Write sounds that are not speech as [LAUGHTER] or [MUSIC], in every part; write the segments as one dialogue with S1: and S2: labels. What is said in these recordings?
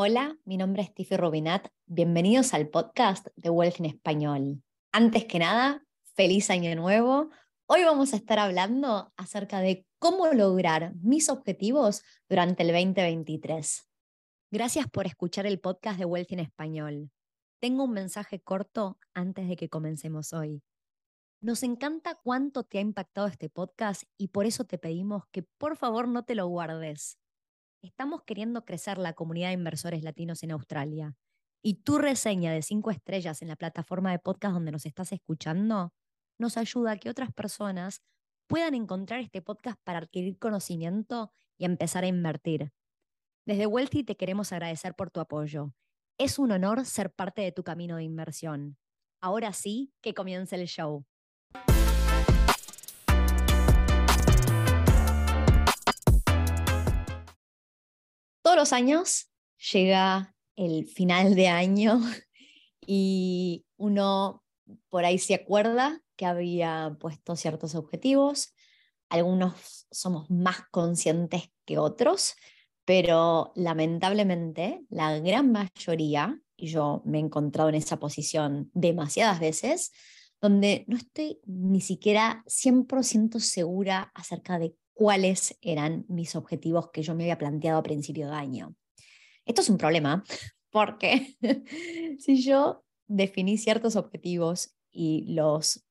S1: Hola, mi nombre es Tiffy Rubinat. Bienvenidos al podcast de Wealth en Español. Antes que nada, feliz año nuevo. Hoy vamos a estar hablando acerca de cómo lograr mis objetivos durante el 2023. Gracias por escuchar el podcast de Wealth en Español. Tengo un mensaje corto antes de que comencemos hoy. Nos encanta cuánto te ha impactado este podcast y por eso te pedimos que por favor no te lo guardes estamos queriendo crecer la comunidad de inversores latinos en Australia y tu reseña de cinco estrellas en la plataforma de podcast donde nos estás escuchando nos ayuda a que otras personas puedan encontrar este podcast para adquirir conocimiento y empezar a invertir. Desde Wealthy te queremos agradecer por tu apoyo. Es un honor ser parte de tu camino de inversión. Ahora sí, que comience el show. Todos los años llega el final de año [LAUGHS] y uno por ahí se acuerda que había puesto ciertos objetivos. Algunos somos más conscientes que otros, pero lamentablemente la gran mayoría, y yo me he encontrado en esa posición demasiadas veces, donde no estoy ni siquiera 100% segura acerca de cuáles eran mis objetivos que yo me había planteado a principio de año. Esto es un problema [LAUGHS] porque [LAUGHS] si yo definí ciertos objetivos y los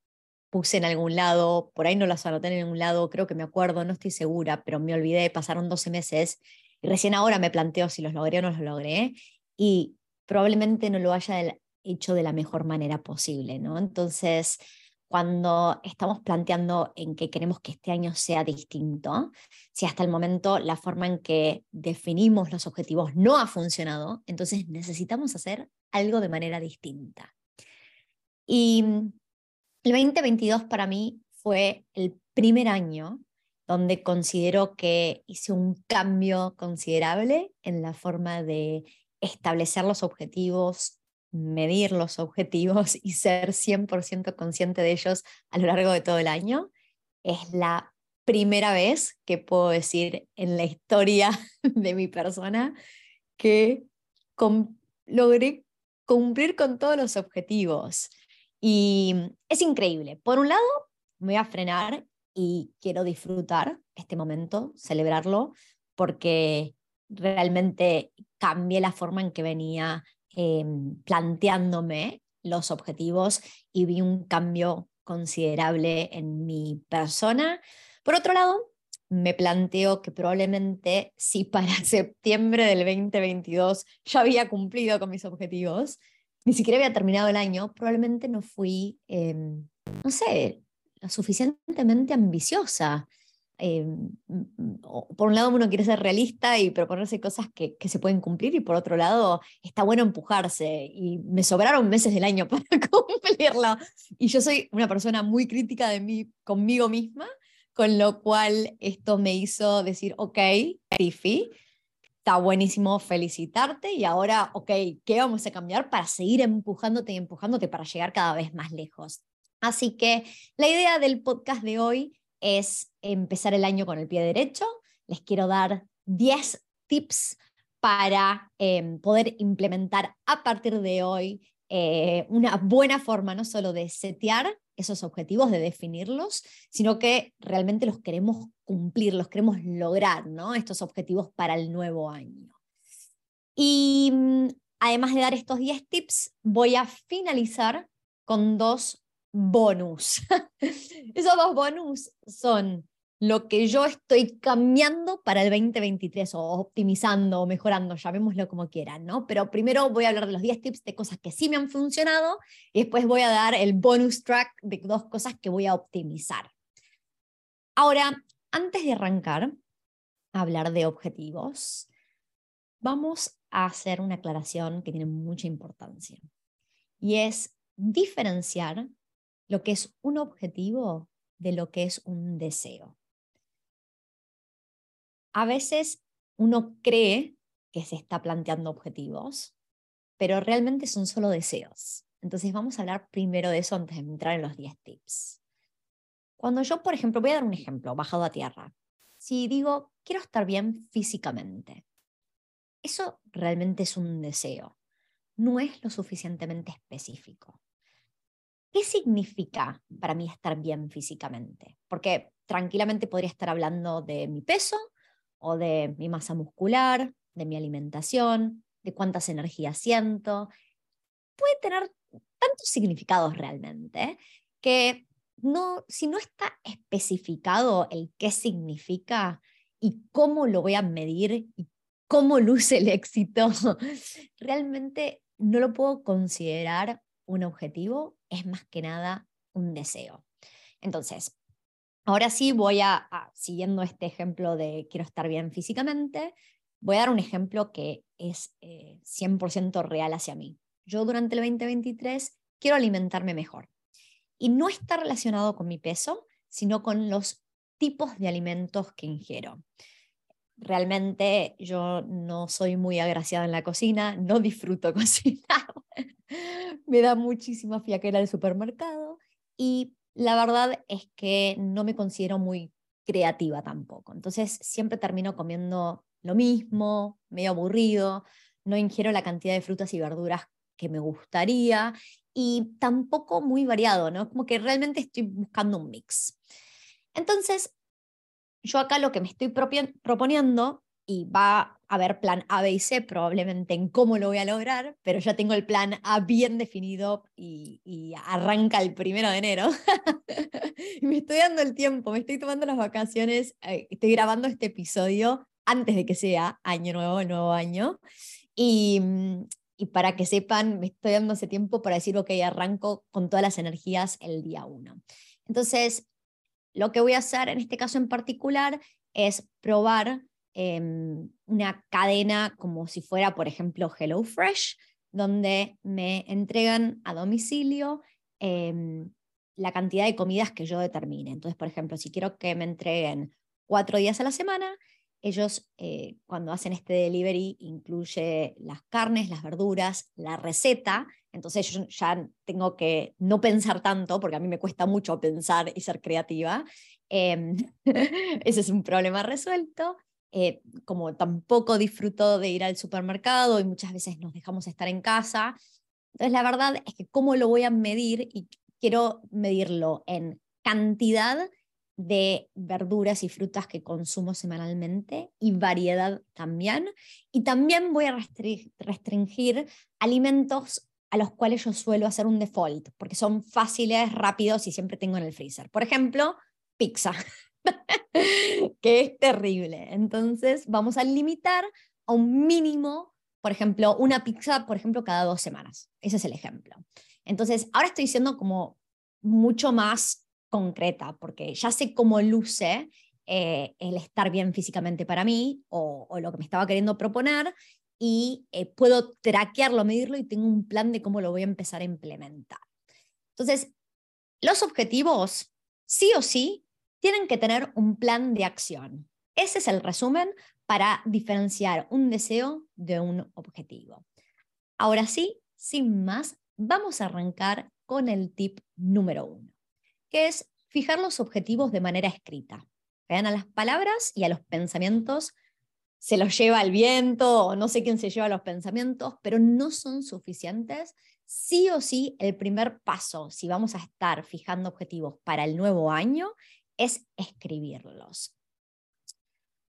S1: puse en algún lado, por ahí no los anoté en ningún lado, creo que me acuerdo, no estoy segura, pero me olvidé, pasaron 12 meses y recién ahora me planteo si los logré o no los logré y probablemente no lo haya hecho de la mejor manera posible, ¿no? Entonces, cuando estamos planteando en que queremos que este año sea distinto, si hasta el momento la forma en que definimos los objetivos no ha funcionado, entonces necesitamos hacer algo de manera distinta. Y el 2022 para mí fue el primer año donde considero que hice un cambio considerable en la forma de establecer los objetivos, medir los objetivos y ser 100% consciente de ellos a lo largo de todo el año. Es la primera vez que puedo decir en la historia [LAUGHS] de mi persona que logré cumplir con todos los objetivos. Y es increíble. Por un lado, me voy a frenar y quiero disfrutar este momento, celebrarlo, porque realmente cambié la forma en que venía Em, planteándome los objetivos y vi un cambio considerable en mi persona. Por otro lado, me planteo que probablemente si para [LAUGHS] septiembre del 2022 ya había cumplido con mis objetivos, ni siquiera había terminado el año, probablemente no fui, em, no sé, lo suficientemente ambiciosa. Eh, por un lado uno quiere ser realista y proponerse cosas que, que, se pueden cumplir y por otro lado está bueno empujarse y me sobraron meses del año [LAUGHS] para cumplirlo y yo soy una persona muy crítica de mí conmigo misma con lo cual esto me hizo decir ok Tiffy está buenísimo felicitarte y ahora ok ¿qué vamos a cambiar para seguir empujándote y empujándote para llegar cada vez más lejos? Así que la idea del podcast de hoy es empezar el año con el pie derecho. Les quiero dar 10 tips para em, poder implementar a partir de hoy eh, una buena forma no solo de setear esos objetivos, de definirlos, sino que realmente los queremos cumplir, los queremos lograr, ¿no? Estos objetivos para el nuevo año. Y mm, además de dar estos 10 tips, voy a finalizar con dos bonus. [LAUGHS] Esos dos bonus son lo que yo estoy cambiando para el 2023 o optimizando o mejorando, llamémoslo como quieran, ¿no? Pero primero voy a hablar de los 10 tips de cosas que sí me han funcionado y después voy a dar el bonus track de dos cosas que voy a optimizar. Ahora, antes de arrancar a hablar de objetivos, vamos a hacer una aclaración que tiene mucha importancia y es diferenciar lo que es un objetivo de lo que es un deseo. A veces uno cree que se está planteando objetivos, pero realmente son solo deseos. Entonces vamos a hablar primero de eso antes de entrar en los 10 tips. Cuando yo, por ejemplo, voy a dar un ejemplo, bajado a tierra. Si digo, quiero estar bien físicamente, eso realmente es un deseo, no es lo suficientemente específico. ¿Qué significa para mí estar bien físicamente? Porque tranquilamente podría estar hablando de mi peso o de mi masa muscular, de mi alimentación, de cuántas energías siento. Puede tener tantos significados realmente que no, si no está especificado el qué significa y cómo lo voy a medir y cómo luce el éxito, [LAUGHS] realmente no lo puedo considerar un objetivo, es más que nada un deseo. Entonces, ahora sí voy a, siguiendo este ejemplo de quiero estar bien físicamente, voy a dar un ejemplo que es 100% eh, real hacia mí. Yo durante el 2023 quiero alimentarme mejor. Y no está relacionado con mi peso, sino con los tipos de alimentos que ingiero. Realmente yo no soy muy agraciada en la cocina, no disfruto [LAUGHS] cocinar, [LAUGHS] me da muchísima fiaquera el supermercado y la verdad es que no me considero muy creativa tampoco. Entonces siempre termino comiendo lo mismo, medio aburrido, no ingiero la cantidad de frutas y verduras que me gustaría y tampoco muy variado, ¿no? Como que realmente estoy buscando un mix. Entonces, yo acá lo que me estoy proponiendo, y va haber plan A, B y C probablemente en cómo lo voy a lograr, pero ya tengo el plan A bien definido y, arranca el primero de enero. [LAUGHS] y me estoy dando el tiempo, me estoy tomando las vacaciones, eh, estoy grabando este episodio antes de que sea año nuevo, nuevo año. Y, mm, y para que sepan, me estoy dando ese tiempo para decir, ok, arranco con todas las energías el día uno. Entonces, lo que voy a hacer en este caso en particular es probar em, una cadena como si fuera, por ejemplo, HelloFresh, donde me entregan a domicilio em, la cantidad de comidas que yo determine. Entonces, por ejemplo, si quiero que me entreguen cuatro días a la semana, ellos eh, cuando hacen este delivery incluye las carnes, las verduras, la receta, entonces yo ya tengo que no pensar tanto, porque a mí me cuesta mucho pensar y ser creativa. Em, [LAUGHS] ese es un problema resuelto. Eh, como tampoco disfruto de ir al supermercado y muchas veces nos dejamos estar en casa. Entonces la verdad es que cómo lo voy a medir y quiero medirlo en cantidad de verduras y frutas que consumo semanalmente y variedad también. Y también voy a restringir alimentos a los cuales yo suelo hacer un default, porque son fáciles, rápidos y siempre tengo en el freezer. Por ejemplo, pizza, [LAUGHS] [LAUGHS] que es terrible. Entonces vamos a limitar a un mínimo, por ejemplo, una pizza, por ejemplo, cada dos semanas. Ese es el ejemplo. Entonces, ahora estoy diciendo como mucho más concreta, porque ya sé cómo luce eh, el estar bien físicamente para mí o, lo que me estaba queriendo proponer y eh, puedo traquearlo, medirlo y tengo un plan de cómo lo voy a empezar a implementar. Entonces, los objetivos, sí o sí, tienen que tener un plan de acción. Ese es el resumen para diferenciar un deseo de un objetivo. Ahora sí, sin más, vamos a arrancar con el tip número uno que es fijar los objetivos de manera escrita. Vean a las palabras y a los pensamientos se los lleva el viento o no sé quién se lleva los pensamientos, pero no son suficientes. Sí o sí, el primer paso, si vamos a estar fijando objetivos para el nuevo año, es escribirlos.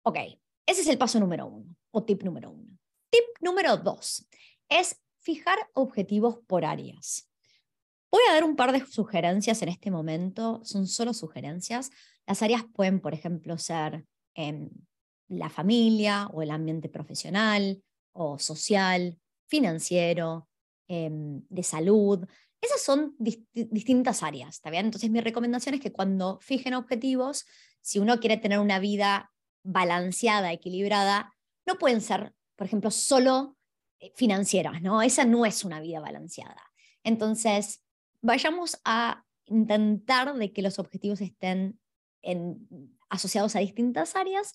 S1: Ok, ese es el paso número uno o tip número uno. Tip número dos es fijar objetivos por áreas. Voy a dar un par de sugerencias en este momento, son solo sugerencias. Las áreas pueden, por ejemplo, ser en la familia o el ambiente profesional o social, financiero, em, de salud. Esas son distintas áreas, ¿está bien? Entonces mi recomendación es que cuando fijen objetivos, si uno quiere tener una vida balanceada, equilibrada, no pueden ser, por ejemplo, solo eh, financieras, ¿no? Esa no es una vida balanceada. Entonces, vayamos a intentar de que los objetivos estén asociados a distintas áreas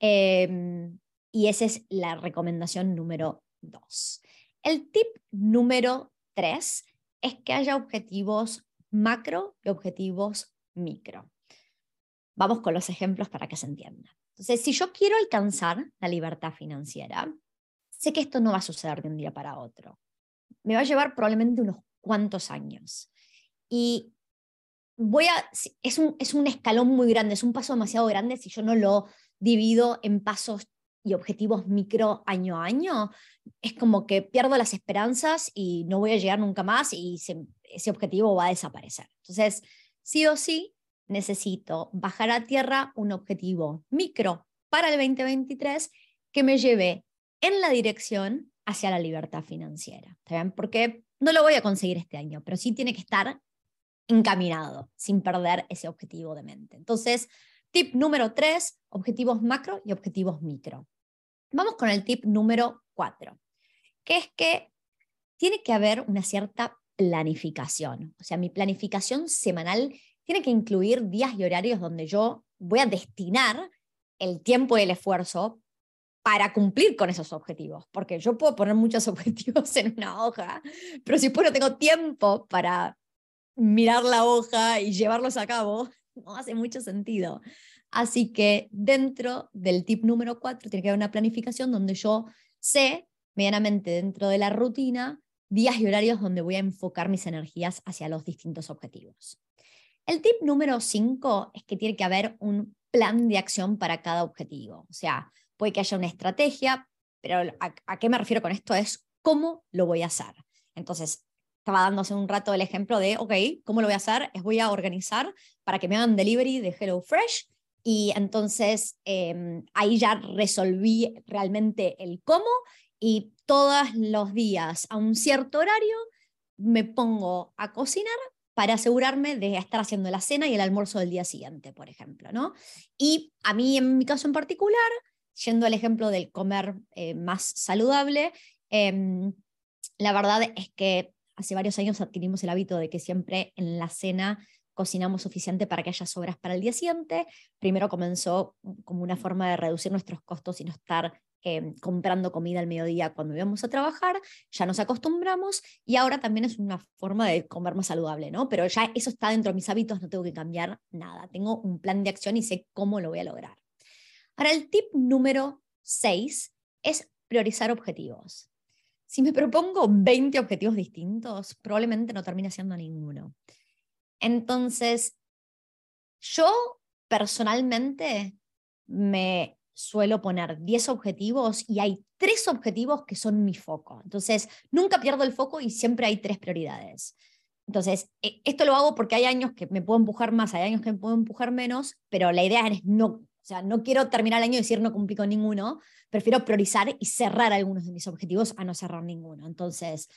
S1: em, y esa es la recomendación número dos. El tip número tres es que haya objetivos macro y objetivos micro. Vamos con los ejemplos para que se entienda. Entonces, si yo quiero alcanzar la libertad financiera, sé que esto no va a suceder de un día para otro. Me va a llevar probablemente unos cuantos años. Y voy a, es un, es un escalón muy grande, es un paso demasiado grande si yo no lo divido en pasos y objetivos micro año a año, es como que pierdo las esperanzas y no voy a llegar nunca más y ese objetivo va a desaparecer. Entonces, sí o sí, necesito bajar a tierra un objetivo micro para el 2023 que me lleve en la dirección hacia la libertad financiera. Porque no lo voy a conseguir este año, pero sí tiene que estar encaminado sin perder ese objetivo de mente. Entonces, tip número tres, objetivos macro y objetivos micro. Vamos con el tip número cuatro, que es que tiene que haber una cierta planificación. O sea, mi planificación semanal tiene que incluir días y horarios donde yo voy a destinar el tiempo y el esfuerzo para cumplir con esos objetivos, porque yo puedo poner muchos [LAUGHS] objetivos en una hoja, pero si después no tengo tiempo para mirar la hoja y llevarlos a cabo, no hace mucho sentido. Así que dentro del tip número 4 tiene que haber una planificación donde yo sé medianamente dentro de la rutina días y horarios donde voy a enfocar mis energías hacia los distintos objetivos. El tip número 5 es que tiene que haber un plan de acción para cada objetivo. O sea, puede que haya una estrategia, pero a, qué me refiero con esto es cómo lo voy a hacer. Entonces, estaba dándose un rato el ejemplo de, ok, ¿cómo lo voy a hacer? Es voy a organizar para que me hagan delivery de HelloFresh y entonces em, ahí ya resolví realmente el cómo y todos los días a un cierto horario me pongo a cocinar para asegurarme de estar haciendo la cena y el almuerzo del día siguiente, por ejemplo, ¿no? Y a mí, en mi caso en particular, yendo al ejemplo del comer eh, más saludable, em, la verdad es que hace varios años adquirimos el hábito de que siempre en la cena cocinamos suficiente para que haya sobras para el día siguiente. Primero comenzó como una forma de reducir nuestros costos y no estar em, comprando comida al mediodía cuando íbamos a trabajar, ya nos acostumbramos y ahora también es una forma de comer más saludable, ¿no? Pero ya eso está dentro de mis hábitos, no tengo que cambiar nada. Tengo un plan de acción y sé cómo lo voy a lograr. Ahora, el tip número 6 es priorizar objetivos. Si me propongo 20 objetivos distintos, probablemente no termine haciendo ninguno. Entonces, yo personalmente me suelo poner 10 objetivos y hay tres objetivos que son mi foco. Entonces, nunca pierdo el foco y siempre hay tres prioridades. Entonces, e, esto lo hago porque hay años que me puedo empujar más, hay años que me puedo empujar menos, pero la idea es no, o sea, no quiero terminar el año y decir no cumplí con ninguno, prefiero priorizar y cerrar algunos de mis objetivos a no cerrar ninguno. Entonces,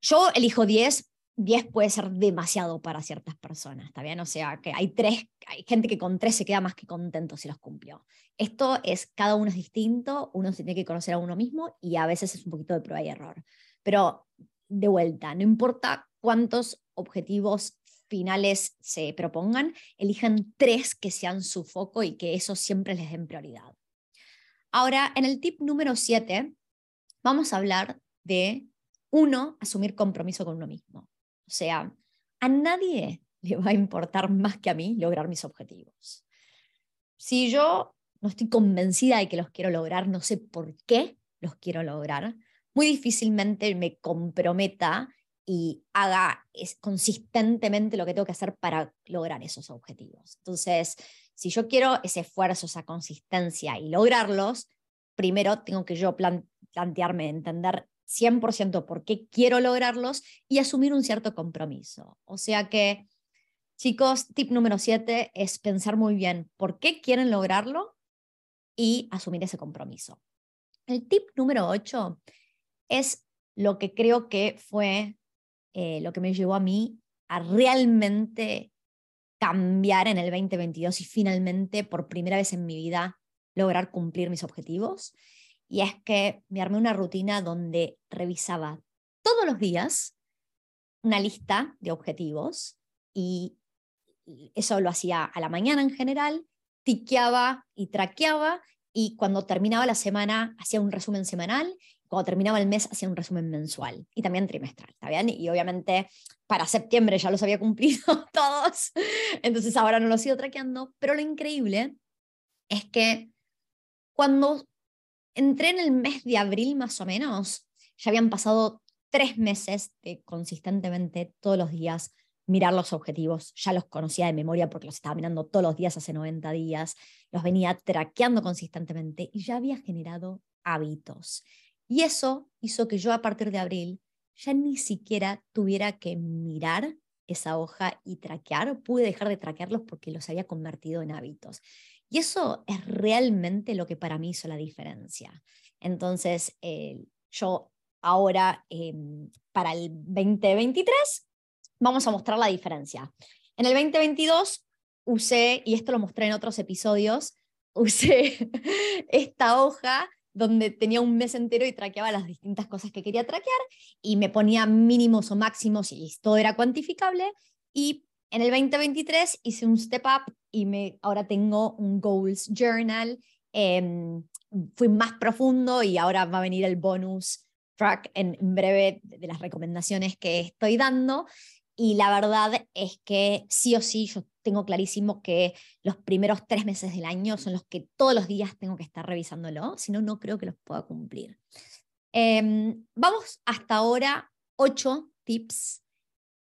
S1: yo elijo 10 10 puede ser demasiado para ciertas personas, ¿está bien? O sea, que hay tres, hay gente que con tres se queda más que contento si los cumplió. Esto es, cada uno es distinto, uno se tiene que conocer a uno mismo y a veces es un poquito de prueba y error. Pero de vuelta, no importa cuántos objetivos finales se propongan, elijan tres que sean su foco y que eso siempre les den prioridad. Ahora, en el tip número 7, vamos a hablar de, uno, asumir compromiso con uno mismo. O sea, a nadie le va a importar más que a mí lograr mis objetivos. Si yo no estoy convencida de que los quiero lograr, no sé por qué los quiero lograr, muy difícilmente me comprometa y haga consistentemente lo que tengo que hacer para lograr esos objetivos. Entonces, si yo quiero ese esfuerzo, esa consistencia y lograrlos, primero tengo que yo plantearme, entender 100% por qué quiero lograrlos y asumir un cierto compromiso. O sea que, chicos, tip número 7 es pensar muy bien por qué quieren lograrlo y asumir ese compromiso. El tip número 8 es lo que creo que fue eh, lo que me llevó a mí a realmente cambiar en el 2022 y finalmente por primera vez en mi vida lograr cumplir mis objetivos. Y es que me armé una rutina donde revisaba todos los días una lista de objetivos y eso lo hacía a la mañana en general, tiqueaba y traqueaba y cuando terminaba la semana hacía un resumen semanal, cuando terminaba el mes hacía un resumen mensual y también trimestral, ¿está bien? Y obviamente para septiembre ya los había cumplido [LAUGHS] todos, entonces ahora no los sigo traqueando, pero lo increíble es que cuando entré en el mes de abril más o menos, ya habían pasado tres meses de consistentemente todos los días mirar los objetivos, ya los conocía de memoria porque los estaba mirando todos los días hace 90 días, los venía traqueando consistentemente y ya había generado hábitos. Y eso hizo que yo a partir de abril ya ni siquiera tuviera que mirar esa hoja y traquear, pude dejar de traquearlos porque los había convertido en hábitos. Y eso es realmente lo que para mí hizo la diferencia. Entonces, eh, yo ahora, em, para el 2023, vamos a mostrar la diferencia. En el 2022 usé, y esto lo mostré en otros episodios, [LAUGHS] usé esta hoja donde tenía un mes entero y traqueaba las distintas cosas que quería traquear y me ponía mínimos o máximos y todo era cuantificable. Y en el 2023 hice un step up y me, ahora tengo un goals journal. Em, fui más profundo y ahora va a venir el bonus track en, en breve de las recomendaciones que estoy dando. Y la verdad es que sí o sí yo tengo clarísimo que los primeros tres meses del año son los que todos los días tengo que estar revisándolo, si no, no creo que los pueda cumplir. Em, vamos hasta ahora ocho tips.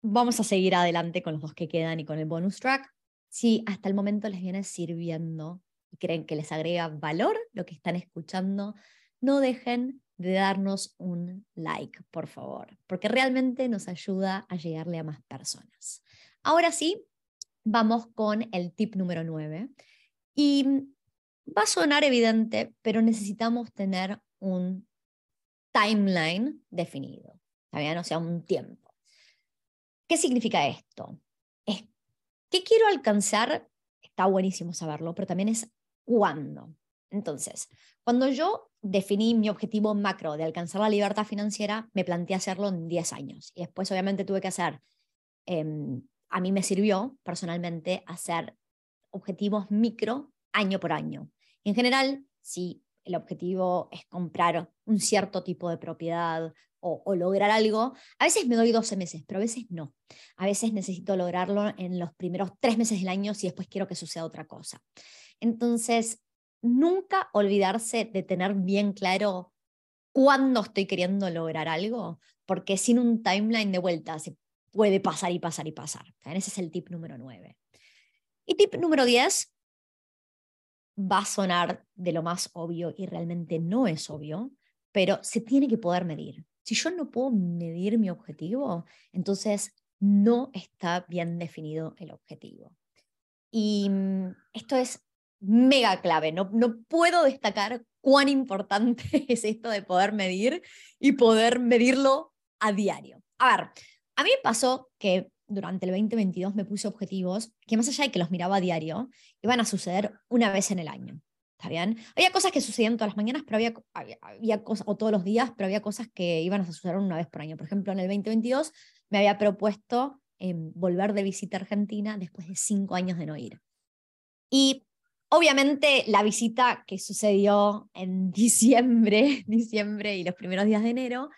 S1: Vamos a seguir adelante con los dos que quedan y con el bonus track. Si hasta el momento les viene sirviendo y creen que les agrega valor lo que están escuchando, no dejen de darnos un like, por favor, porque realmente nos ayuda a llegarle a más personas. Ahora sí, vamos con el tip número 9. Y va a sonar evidente, pero necesitamos tener un timeline definido, ¿está O sea, un tiempo. ¿Qué significa esto? Es, ¿Qué quiero alcanzar? Está buenísimo saberlo, pero también es cuándo. Entonces, cuando yo definí mi objetivo macro de alcanzar la libertad financiera, me planteé hacerlo en 10 años. Y después, obviamente, tuve que hacer, em, a mí me sirvió personalmente hacer objetivos micro año por año. en general, si el objetivo es comprar un cierto tipo de propiedad o, lograr algo, a veces me doy 12 meses, pero a veces no. A veces necesito lograrlo en los primeros tres meses del año si después quiero que suceda otra cosa. Entonces, nunca olvidarse de tener bien claro cuándo estoy queriendo lograr algo, porque sin un timeline de vuelta se puede pasar y pasar y pasar. Ese es el tip número 9. Y tip número 10 va a sonar de lo más obvio y realmente no es obvio, pero se tiene que poder medir. Si yo no puedo medir mi objetivo, entonces no está bien definido el objetivo. Y mm, esto es mega clave. No, no puedo destacar cuán importante [LAUGHS] es esto de poder medir y poder medirlo a diario. A ver, a mí me pasó que durante el 2022 me puse objetivos que más allá de que los miraba a diario, iban a suceder una vez en el año. ¿Está bien? Había cosas que sucedían todas las mañanas, pero había, cosas, o todos los días, pero había cosas que iban a suceder una vez por año. Por ejemplo, en el 2022 me había propuesto em, volver de visita a Argentina después de cinco años de no ir. Y Obviamente la visita que sucedió en [LAUGHS] diciembre, diciembre y los primeros días de enero,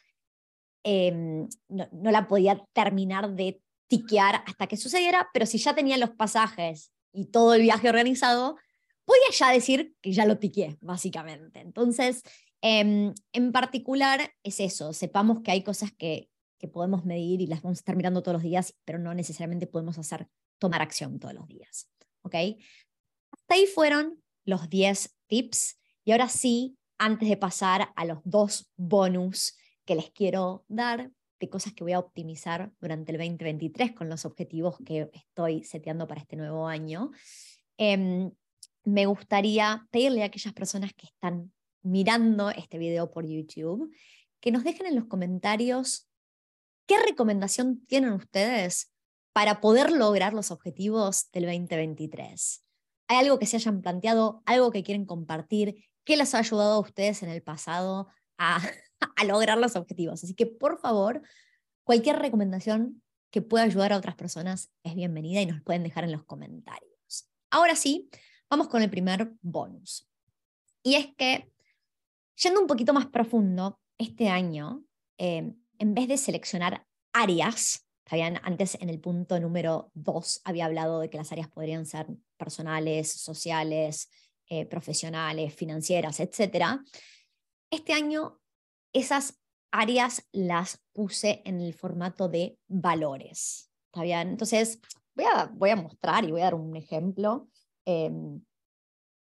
S1: em, no, la podía terminar de tiquear hasta que sucediera, pero si ya tenía los pasajes y todo el viaje organizado, podía ya decir que ya lo tiqué, básicamente. Entonces, em, en particular es eso, sepamos que hay cosas que, que podemos medir y las vamos a estar mirando todos los días, pero no necesariamente podemos hacer, tomar acción todos los días. ¿ok? Hasta ahí fueron los 10 tips y ahora sí, antes de pasar a los dos bonus que les quiero dar de cosas que voy a optimizar durante el 2023 con los objetivos que estoy seteando para este nuevo año, em, me gustaría pedirle a aquellas personas que están mirando este video por YouTube que nos dejen en los comentarios qué recomendación tienen ustedes para poder lograr los objetivos del 2023. ¿Hay algo que se hayan planteado, algo que quieren compartir? ¿Qué les ha ayudado a ustedes en el pasado a, [LAUGHS] a lograr los objetivos? Así que, por favor, cualquier recomendación que pueda ayudar a otras personas es bienvenida y nos pueden dejar en los comentarios. Ahora sí, vamos con el primer bonus. Y es que, yendo un poquito más profundo, este año, eh, en vez de seleccionar áreas antes en el punto número dos había hablado de que las áreas podrían ser personales, sociales, eh, profesionales, financieras, etc. este año esas áreas las puse en el formato de valores. ¿Está bien? Entonces, voy a, voy a mostrar y voy a dar un ejemplo. Em,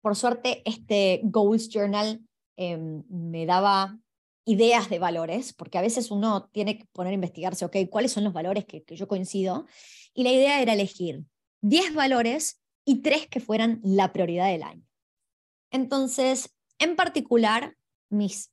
S1: por suerte, este Goals Journal em, me daba ideas de valores, porque a veces uno tiene que poner a investigarse, ok, ¿cuáles son los valores que, que yo coincido? Y la idea era elegir 10 valores y 3 que fueran la prioridad del año. Entonces, en particular, mis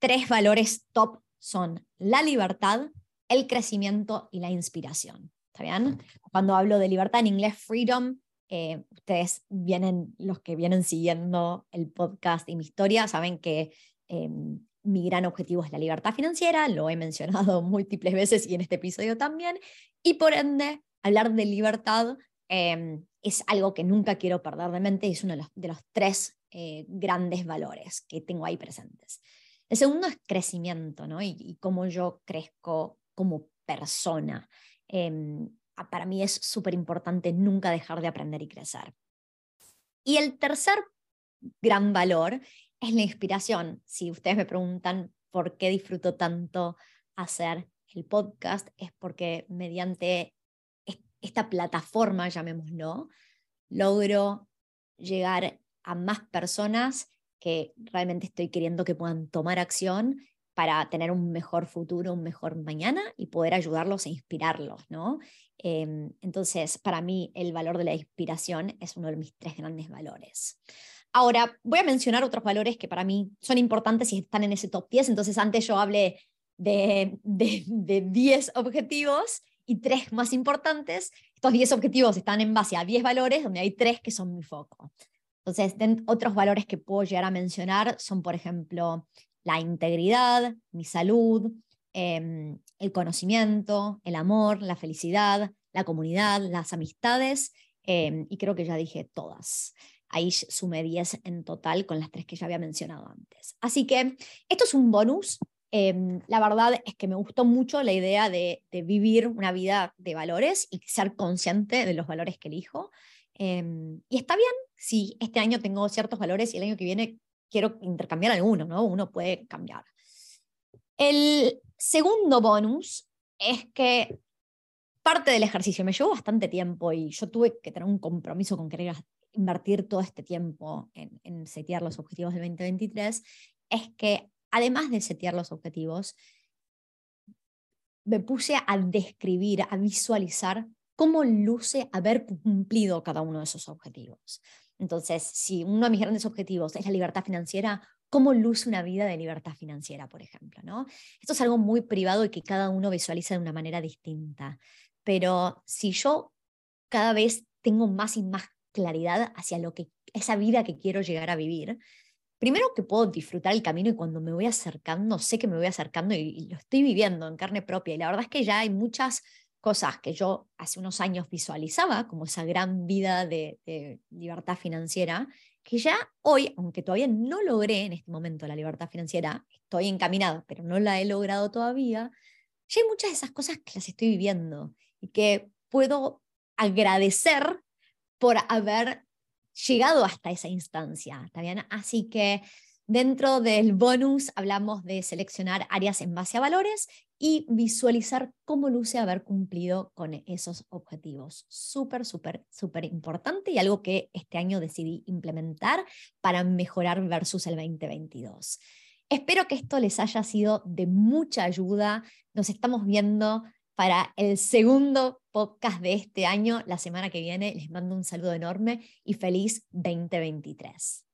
S1: tres valores top son la libertad, el crecimiento y la inspiración. ¿Está bien? Cuando hablo de libertad en inglés, freedom, eh, ustedes vienen, los que vienen siguiendo el podcast y mi historia, saben que em, mi gran objetivo es la libertad financiera, lo he mencionado [LAUGHS] múltiples veces y en este episodio también, y por ende, hablar de libertad em, es algo que nunca quiero perder de mente es uno de los, tres eh, grandes valores que tengo ahí presentes. El segundo es crecimiento, ¿no? Y, cómo yo crezco como persona. Em, para mí es súper importante nunca dejar de aprender y crecer. Y el tercer gran valor es la inspiración. Si ustedes me preguntan por qué disfruto tanto hacer el podcast, es porque mediante esta plataforma, llamémoslo, logro llegar a más personas que realmente estoy queriendo que puedan tomar acción para tener un mejor futuro, un mejor mañana y poder ayudarlos e inspirarlos, ¿no? Em, entonces, para mí, el valor de la inspiración es uno de mis tres grandes valores. Ahora, voy a mencionar otros valores que para mí son importantes y están en ese top 10. Entonces, antes yo hablé de, de, de 10 objetivos y tres más importantes. Estos 10 objetivos están en base a 10 valores, donde hay tres que son mi foco. Entonces, otros valores que puedo llegar a mencionar son, por ejemplo, la integridad, mi salud, em, el conocimiento, el amor, la felicidad, la comunidad, las amistades, em, y creo que ya dije todas. Ahí sumé 10 en total con las tres que ya había mencionado antes. Así que esto es un bonus. Em, la verdad es que me gustó mucho la idea de, de, vivir una vida de valores y ser consciente de los valores que elijo. Em, y está bien si este año tengo ciertos valores y el año que viene quiero intercambiar alguno, ¿no? Uno puede cambiar. El segundo bonus es que parte del ejercicio me llevó bastante tiempo y yo tuve que tener un compromiso con querer invertir todo este tiempo en, en setear los objetivos del 2023, es que además de setear los objetivos, me puse a describir, a visualizar cómo luce haber cumplido cada uno de esos objetivos. Entonces, si uno de mis grandes objetivos es la libertad financiera, ¿cómo luce una vida de libertad financiera, por ejemplo? ¿no? Esto es algo muy privado y que cada uno visualiza de una manera distinta. Pero si yo cada vez tengo más y más claridad hacia lo que esa vida que quiero llegar a vivir, primero que puedo disfrutar el camino y cuando me voy acercando, sé que me voy acercando y, lo estoy viviendo en carne propia. Y la verdad es que ya hay muchas cosas que yo hace unos años visualizaba como esa gran vida de, libertad financiera, que ya hoy, aunque todavía no logré en este momento la libertad financiera, estoy encaminada, pero no la he logrado todavía, ya hay muchas de esas cosas que las estoy viviendo y que puedo agradecer por haber llegado hasta esa instancia, ¿está bien? Así que Dentro del bonus hablamos de seleccionar áreas en base a valores y visualizar cómo luce haber cumplido con esos objetivos. Súper, súper, súper importante y algo que este año decidí implementar para mejorar versus el 2022. Espero que esto les haya sido de mucha ayuda. Nos estamos viendo para el segundo podcast de este año la semana que viene. Les mando un saludo enorme y feliz 2023.